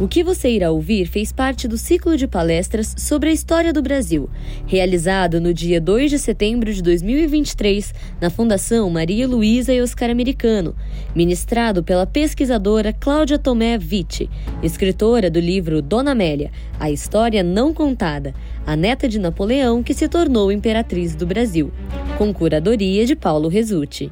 O que você irá ouvir fez parte do ciclo de palestras sobre a história do Brasil, realizado no dia 2 de setembro de 2023 na Fundação Maria Luísa e Oscar Americano, ministrado pela pesquisadora Cláudia Tomé Vitti, escritora do livro Dona Amélia, A História Não Contada, a neta de Napoleão que se tornou imperatriz do Brasil, com curadoria de Paulo Resutti.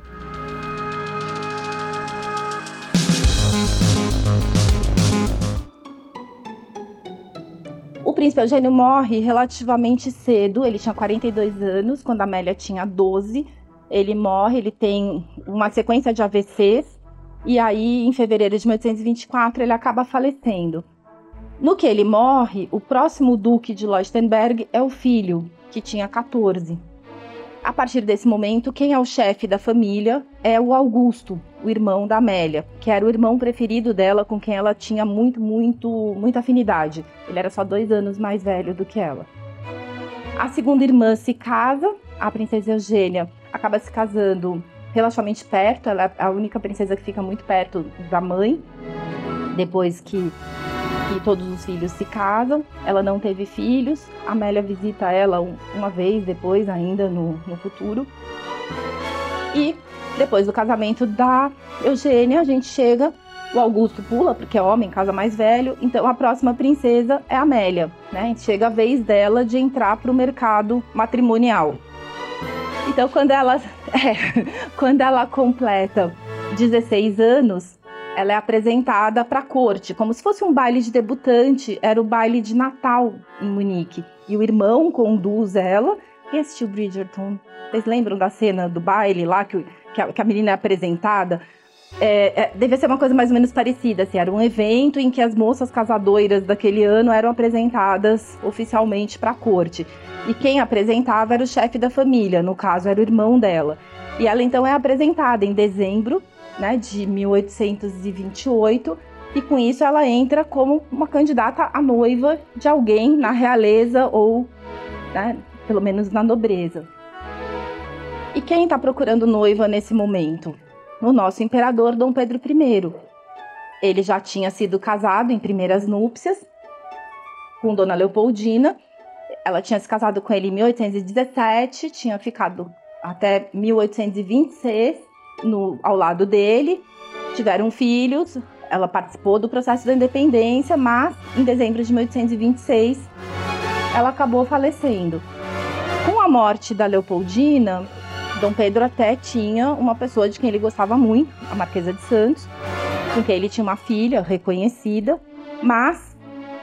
Príncipe Eugênio morre relativamente cedo, ele tinha 42 anos, quando a Amélia tinha 12. Ele morre, ele tem uma sequência de AVCs, e aí, em fevereiro de 1824, ele acaba falecendo. No que ele morre, o próximo duque de Leuchtenberg é o filho, que tinha 14. A partir desse momento, quem é o chefe da família é o Augusto, o irmão da Amélia, que era o irmão preferido dela, com quem ela tinha muito, muito, muita afinidade. Ele era só dois anos mais velho do que ela. A segunda irmã se casa, a princesa Eugênia acaba se casando relativamente perto, ela é a única princesa que fica muito perto da mãe, depois que, que todos os filhos se casam. Ela não teve filhos, a Amélia visita ela uma vez depois, ainda no, no futuro. E depois do casamento da Eugênia, a gente chega, o Augusto pula, porque é homem, casa mais velho, então a próxima princesa é a Amélia, né? Chega a vez dela de entrar para o mercado matrimonial. Então, quando ela, é, quando ela completa 16 anos, ela é apresentada para a corte, como se fosse um baile de debutante, era o baile de Natal em Munique. E o irmão conduz ela. Quem assistiu Bridgerton? Vocês lembram da cena do baile lá que que a, que a menina é apresentada, é, é, devia ser uma coisa mais ou menos parecida. Assim, era um evento em que as moças casadoras daquele ano eram apresentadas oficialmente para a corte. E quem apresentava era o chefe da família, no caso era o irmão dela. E ela então é apresentada em dezembro né, de 1828, e com isso ela entra como uma candidata a noiva de alguém na realeza ou né, pelo menos na nobreza. E quem está procurando noiva nesse momento? O nosso imperador Dom Pedro I. Ele já tinha sido casado em primeiras núpcias com Dona Leopoldina. Ela tinha se casado com ele em 1817, tinha ficado até 1826 no, ao lado dele. Tiveram filhos. Ela participou do processo da independência, mas em dezembro de 1826 ela acabou falecendo. Com a morte da Leopoldina, Dom Pedro até tinha uma pessoa de quem ele gostava muito, a Marquesa de Santos, com quem ele tinha uma filha reconhecida, mas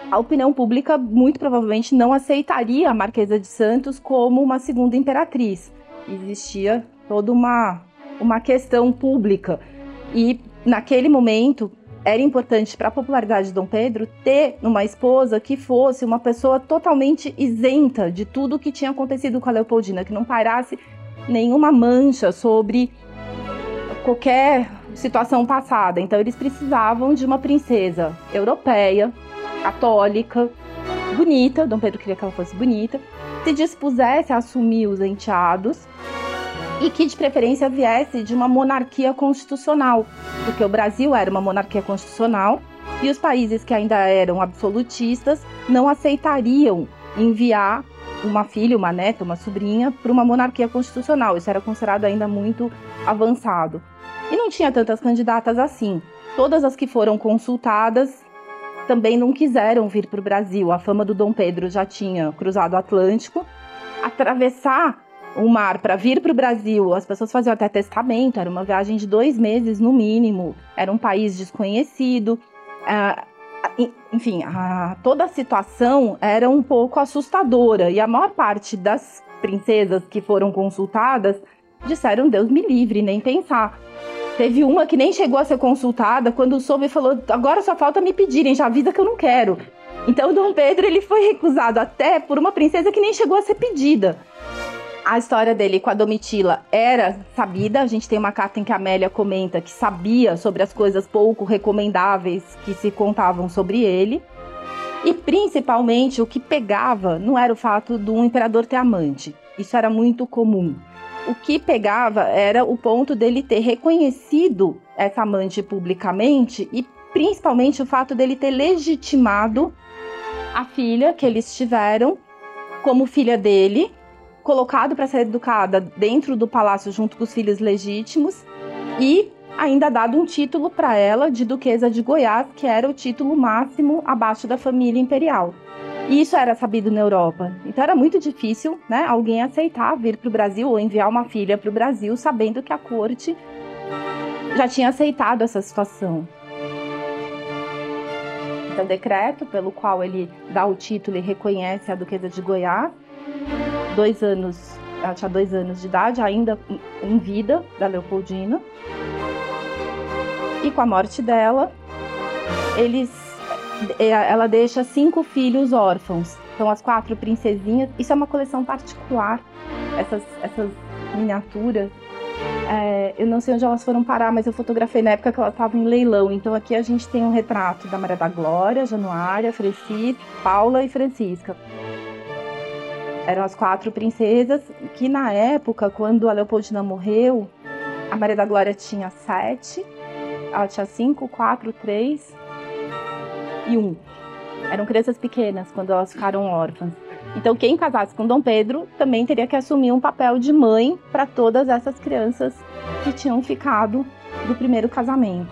a opinião pública muito provavelmente não aceitaria a Marquesa de Santos como uma segunda imperatriz. Existia toda uma, uma questão pública. E naquele momento era importante para a popularidade de Dom Pedro ter uma esposa que fosse uma pessoa totalmente isenta de tudo o que tinha acontecido com a Leopoldina, que não parasse nenhuma mancha sobre qualquer situação passada. Então eles precisavam de uma princesa europeia, católica, bonita, Dom Pedro queria que ela fosse bonita, se dispusesse a assumir os enteados e que de preferência viesse de uma monarquia constitucional, porque o Brasil era uma monarquia constitucional e os países que ainda eram absolutistas não aceitariam enviar uma filha, uma neta, uma sobrinha para uma monarquia constitucional. Isso era considerado ainda muito avançado. E não tinha tantas candidatas assim. Todas as que foram consultadas também não quiseram vir para o Brasil. A fama do Dom Pedro já tinha cruzado o Atlântico. Atravessar o mar para vir para o Brasil, as pessoas faziam até testamento, era uma viagem de dois meses no mínimo, era um país desconhecido. Uh, enfim, a, toda a situação era um pouco assustadora e a maior parte das princesas que foram consultadas disseram Deus me livre, nem pensar. Teve uma que nem chegou a ser consultada, quando soube falou: agora só falta me pedirem, já avisa que eu não quero. Então Dom Pedro ele foi recusado até por uma princesa que nem chegou a ser pedida. A história dele com a Domitila era sabida. A gente tem uma carta em que a Amélia comenta que sabia sobre as coisas pouco recomendáveis que se contavam sobre ele. E principalmente o que pegava não era o fato do imperador ter amante. Isso era muito comum. O que pegava era o ponto dele ter reconhecido essa amante publicamente e principalmente o fato dele ter legitimado a filha que eles tiveram como filha dele, colocado para ser educada dentro do palácio junto com os filhos legítimos e ainda dado um título para ela de duquesa de Goiás, que era o título máximo abaixo da família imperial. E isso era sabido na Europa. Então era muito difícil, né, alguém aceitar vir para o Brasil ou enviar uma filha para o Brasil, sabendo que a corte já tinha aceitado essa situação. Então, decreto pelo qual ele dá o título e reconhece a Duquesa de Goiás, dois anos, ela tinha dois anos de idade, ainda em vida da Leopoldina. E com a morte dela, eles, é, ela deixa cinco filhos órfãos. São as quatro princesinhas. Isso é uma coleção particular, essas, essas miniaturas. É, eu não sei onde elas foram parar, mas eu fotografei na época que ela estava em leilão. Então aqui a gente tem um retrato da Maria da Glória, Januária, Francisca, Paula e Francisca. Eram as quatro princesas que na época, quando a Leopoldina morreu, a Maria da Glória tinha sete ela tinha cinco, quatro, três e um. Eram crianças pequenas quando elas ficaram órfãs. Então, quem casasse com Dom Pedro também teria que assumir um papel de mãe para todas essas crianças que tinham ficado do primeiro casamento.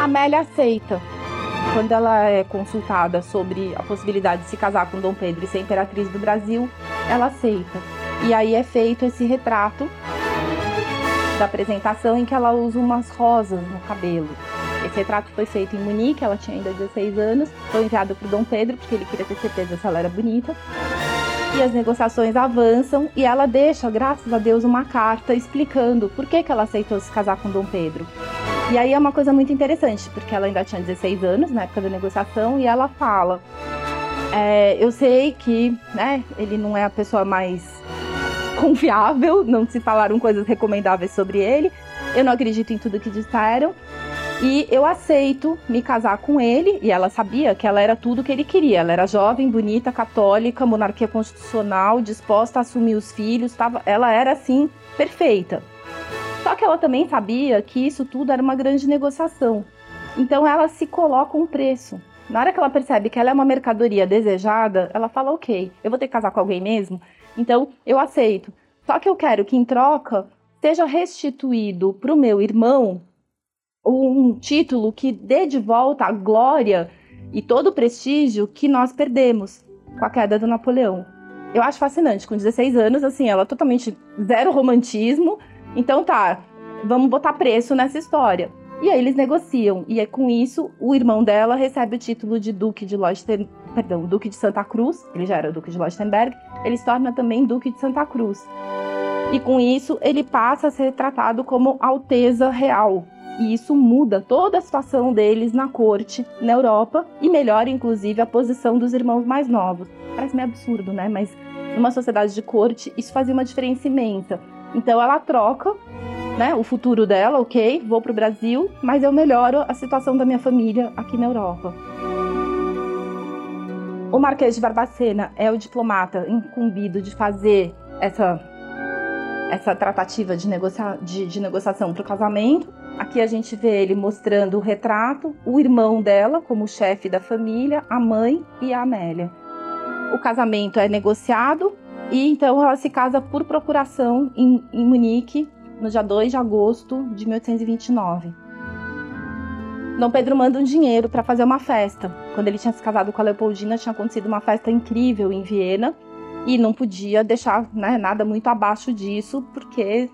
Amélia aceita. Quando ela é consultada sobre a possibilidade de se casar com Dom Pedro e ser imperatriz do Brasil, ela aceita. E aí é feito esse retrato da apresentação em que ela usa umas rosas no cabelo. Esse retrato foi feito em Munique, ela tinha ainda 16 anos, foi enviado para Dom Pedro porque ele queria ter certeza se ela era bonita. E as negociações avançam e ela deixa, graças a Deus, uma carta explicando por que, que ela aceitou se casar com Dom Pedro. E aí é uma coisa muito interessante, porque ela ainda tinha 16 anos na época da negociação e ela fala: é, Eu sei que né, ele não é a pessoa mais confiável, não se falaram coisas recomendáveis sobre ele. Eu não acredito em tudo que disseram. E eu aceito me casar com ele, e ela sabia que ela era tudo que ele queria. Ela era jovem, bonita, católica, monarquia constitucional, disposta a assumir os filhos, tava, ela era assim, perfeita. Só que ela também sabia que isso tudo era uma grande negociação. Então ela se coloca um preço. Na hora que ela percebe que ela é uma mercadoria desejada, ela fala: ok, eu vou ter que casar com alguém mesmo, então, eu aceito. Só que eu quero que, em troca, seja restituído para o meu irmão um título que dê de volta a glória e todo o prestígio que nós perdemos com a queda do Napoleão. Eu acho fascinante, com 16 anos, assim, ela totalmente zero romantismo. Então tá, vamos botar preço nessa história. E aí eles negociam. E é com isso, o irmão dela recebe o título de Duque de Leuchten, perdão, Duque de Santa Cruz, ele já era Duque de Leuchtenberg, ele se torna também Duque de Santa Cruz. E com isso, ele passa a ser tratado como Alteza Real. E isso muda toda a situação deles na corte, na Europa, e melhora, inclusive, a posição dos irmãos mais novos. Parece meio absurdo, né? Mas numa sociedade de corte, isso fazia uma diferença imensa. Então ela troca né, o futuro dela, ok, vou para o Brasil, mas eu melhoro a situação da minha família aqui na Europa. O Marquês de Barbacena é o diplomata incumbido de fazer essa, essa tratativa de, negocia, de, de negociação para o casamento. Aqui a gente vê ele mostrando o retrato, o irmão dela como chefe da família, a mãe e a Amélia. O casamento é negociado e então ela se casa por procuração em, em Munique no dia 2 de agosto de 1829. Dom Pedro manda um dinheiro para fazer uma festa. Quando ele tinha se casado com a Leopoldina, tinha acontecido uma festa incrível em Viena e não podia deixar né, nada muito abaixo disso, porque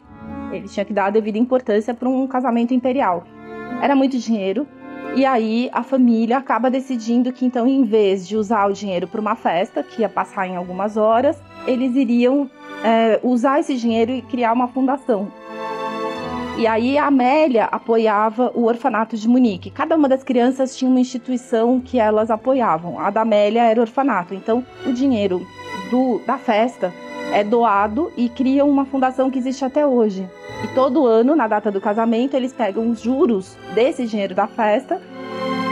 ele tinha que dar a devida importância para um casamento imperial. Era muito dinheiro, e aí a família acaba decidindo que então, em vez de usar o dinheiro para uma festa, que ia passar em algumas horas, eles iriam é, usar esse dinheiro e criar uma fundação, e aí a Amélia apoiava o orfanato de Munique. Cada uma das crianças tinha uma instituição que elas apoiavam. A da Amélia era o orfanato. Então o dinheiro do, da festa é doado e criam uma fundação que existe até hoje. E todo ano, na data do casamento, eles pegam os juros desse dinheiro da festa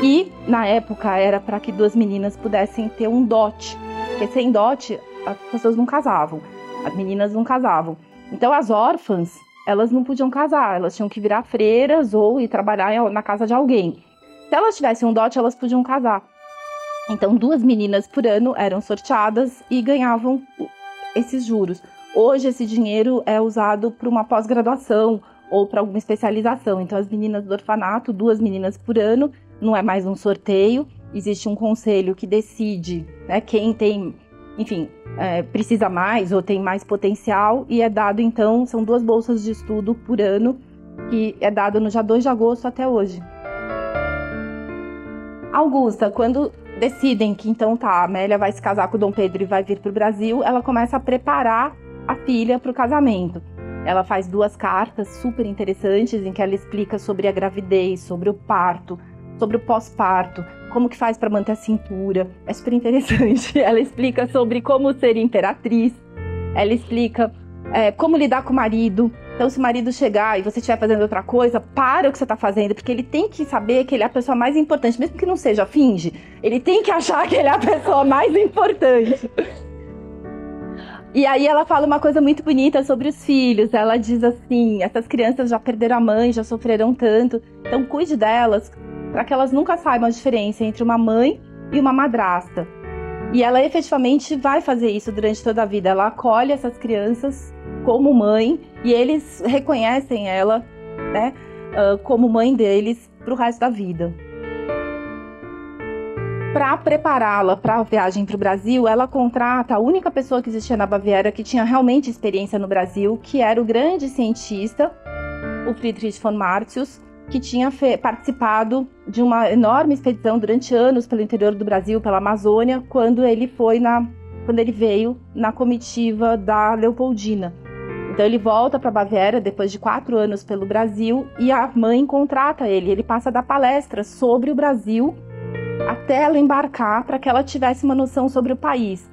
e, na época, era para que duas meninas pudessem ter um dote. Porque sem dote, as pessoas não casavam, as meninas não casavam. Então, as órfãs elas não podiam casar, elas tinham que virar freiras ou ir trabalhar na casa de alguém. Se elas tivessem um dote, elas podiam casar. Então, duas meninas por ano eram sorteadas e ganhavam esses juros. Hoje, esse dinheiro é usado para uma pós-graduação ou para alguma especialização. Então, as meninas do orfanato, duas meninas por ano, não é mais um sorteio. Existe um conselho que decide né, quem tem, enfim, é, precisa mais ou tem mais potencial e é dado, então, são duas bolsas de estudo por ano que é dado no dia 2 de agosto até hoje. Augusta, quando decidem que então tá, a Amélia vai se casar com o Dom Pedro e vai vir para o Brasil, ela começa a preparar a filha para o casamento. Ela faz duas cartas super interessantes em que ela explica sobre a gravidez, sobre o parto, sobre o pós-parto, como que faz para manter a cintura. É super interessante. Ela explica sobre como ser imperatriz. Ela explica é, como lidar com o marido, então, se o marido chegar e você estiver fazendo outra coisa, para o que você está fazendo, porque ele tem que saber que ele é a pessoa mais importante, mesmo que não seja, finge. Ele tem que achar que ele é a pessoa mais importante. E aí ela fala uma coisa muito bonita sobre os filhos. Ela diz assim: essas crianças já perderam a mãe, já sofreram tanto, então cuide delas para que elas nunca saibam a diferença entre uma mãe e uma madrasta. E ela efetivamente vai fazer isso durante toda a vida. Ela acolhe essas crianças como mãe e eles reconhecem ela, né, como mãe deles para o resto da vida. Para prepará-la para a viagem para o Brasil, ela contrata a única pessoa que existia na Baviera que tinha realmente experiência no Brasil, que era o grande cientista, o Friedrich von Martius, que tinha participado de uma enorme expedição durante anos pelo interior do Brasil, pela Amazônia, quando ele foi na quando ele veio na comitiva da Leopoldina. Então ele volta para Baviera depois de quatro anos pelo Brasil e a mãe contrata ele. Ele passa a dar sobre o Brasil até ela embarcar para que ela tivesse uma noção sobre o país.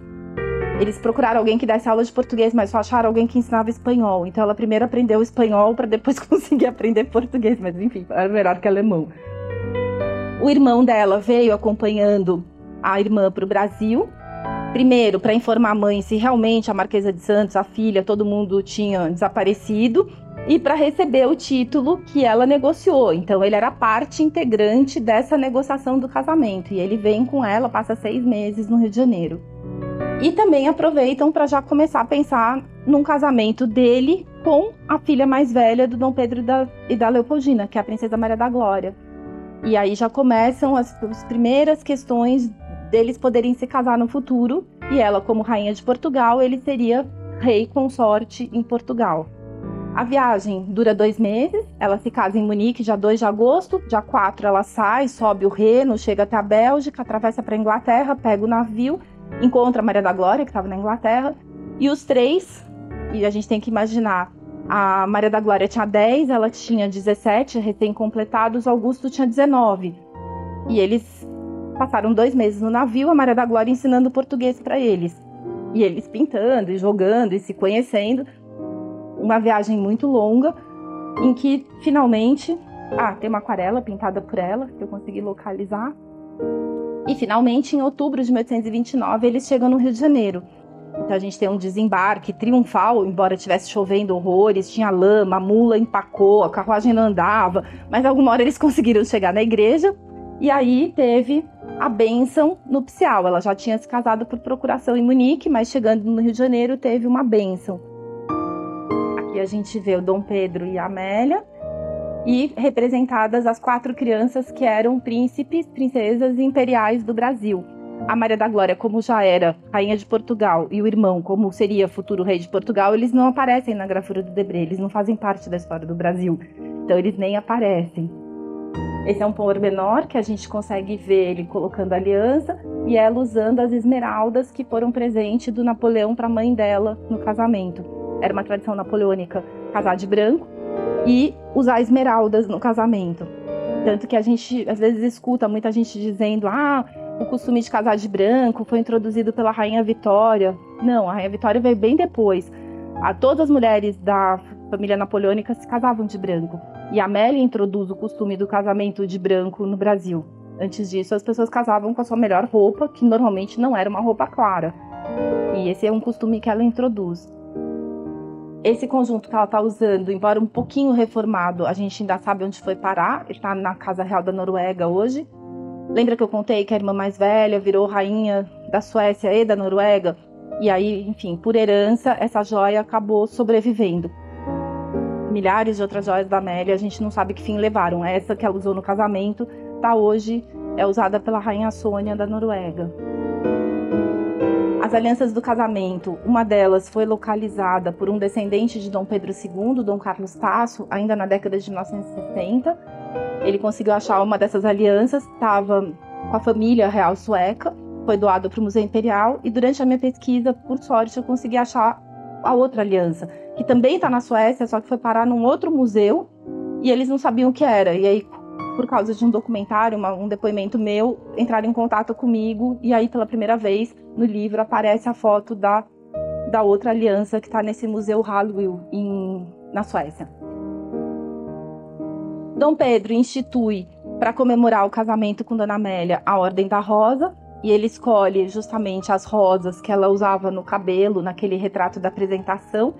Eles procuraram alguém que desse aula de português, mas só acharam alguém que ensinava espanhol. Então ela primeiro aprendeu espanhol para depois conseguir aprender português, mas enfim, era melhor que alemão. O irmão dela veio acompanhando a irmã para o Brasil Primeiro, para informar a mãe se realmente a Marquesa de Santos, a filha, todo mundo tinha desaparecido. E para receber o título que ela negociou. Então, ele era parte integrante dessa negociação do casamento. E ele vem com ela, passa seis meses no Rio de Janeiro. E também aproveitam para já começar a pensar num casamento dele com a filha mais velha do Dom Pedro e da, e da Leopoldina, que é a Princesa Maria da Glória. E aí já começam as, as primeiras questões deles poderem se casar no futuro, e ela, como rainha de Portugal, ele seria rei consorte em Portugal. A viagem dura dois meses, ela se casa em Munique dia 2 de agosto, dia 4 ela sai, sobe o Reno, chega até a Bélgica, atravessa para a Inglaterra, pega o navio, encontra a Maria da Glória, que estava na Inglaterra, e os três, e a gente tem que imaginar, a Maria da Glória tinha 10, ela tinha 17 recém-completados, Augusto tinha 19. E eles Passaram dois meses no navio, a Maria da Glória ensinando português para eles. E eles pintando e jogando e se conhecendo. Uma viagem muito longa, em que finalmente. Ah, tem uma aquarela pintada por ela, que eu consegui localizar. E finalmente, em outubro de 1829, eles chegam no Rio de Janeiro. Então a gente tem um desembarque triunfal, embora estivesse chovendo horrores, tinha lama, a mula empacou, a carruagem não andava, mas alguma hora eles conseguiram chegar na igreja. E aí teve a bênção nupcial. Ela já tinha se casado por procuração em Munique, mas chegando no Rio de Janeiro teve uma bênção. Aqui a gente vê o Dom Pedro e a Amélia e representadas as quatro crianças que eram príncipes, princesas imperiais do Brasil. A Maria da Glória, como já era rainha de Portugal, e o irmão, como seria futuro rei de Portugal, eles não aparecem na gravura do Debré, eles não fazem parte da história do Brasil. Então eles nem aparecem. Esse é um pormenor que a gente consegue ver ele colocando aliança e ela usando as esmeraldas que foram presente do Napoleão para a mãe dela no casamento. Era uma tradição napoleônica casar de branco e usar esmeraldas no casamento. Tanto que a gente às vezes escuta muita gente dizendo: ah, o costume de casar de branco foi introduzido pela Rainha Vitória. Não, a Rainha Vitória veio bem depois. A todas as mulheres da família napoleônica se casavam de branco. E Amélia introduz o costume do casamento de branco no Brasil. Antes disso, as pessoas casavam com a sua melhor roupa, que normalmente não era uma roupa clara. E esse é um costume que ela introduz. Esse conjunto que ela está usando, embora um pouquinho reformado, a gente ainda sabe onde foi parar. Está na Casa Real da Noruega hoje. Lembra que eu contei que a irmã mais velha virou rainha da Suécia e da Noruega? E aí, enfim, por herança, essa joia acabou sobrevivendo. Milhares de outras joias da Amélia, a gente não sabe que fim levaram. Essa que ela usou no casamento, tá hoje, é usada pela rainha Sônia da Noruega. As alianças do casamento, uma delas foi localizada por um descendente de Dom Pedro II, Dom Carlos Tasso, ainda na década de 1960. Ele conseguiu achar uma dessas alianças, estava com a família real sueca, foi doado para o Museu Imperial e durante a minha pesquisa, por sorte, eu consegui achar a outra aliança, que também está na Suécia, só que foi parar num outro museu e eles não sabiam o que era. E aí, por causa de um documentário, uma, um depoimento meu, entraram em contato comigo e aí pela primeira vez no livro aparece a foto da, da outra aliança que está nesse museu Hallwyl na Suécia. Dom Pedro institui para comemorar o casamento com Dona Amélia a Ordem da Rosa e ele escolhe justamente as rosas que ela usava no cabelo naquele retrato da apresentação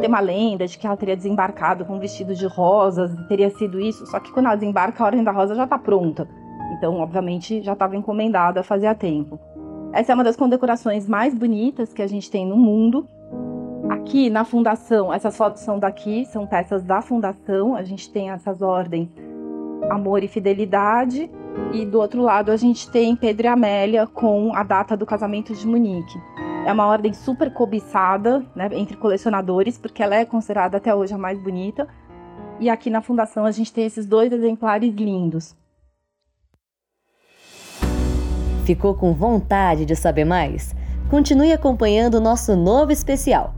tem uma lenda de que ela teria desembarcado com um vestido de rosas, teria sido isso, só que quando ela desembarca, a Ordem da Rosa já está pronta. Então, obviamente, já estava encomendada fazia tempo. Essa é uma das condecorações mais bonitas que a gente tem no mundo. Aqui na fundação, essas fotos são daqui, são peças da fundação. A gente tem essas ordens Amor e Fidelidade. E do outro lado a gente tem Pedro e Amélia com a data do casamento de Munique. É uma ordem super cobiçada né, entre colecionadores, porque ela é considerada até hoje a mais bonita. E aqui na fundação a gente tem esses dois exemplares lindos. Ficou com vontade de saber mais? Continue acompanhando o nosso novo especial.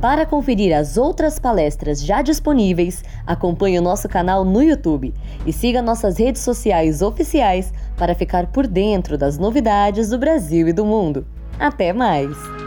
Para conferir as outras palestras já disponíveis, acompanhe o nosso canal no YouTube e siga nossas redes sociais oficiais para ficar por dentro das novidades do Brasil e do mundo. Até mais!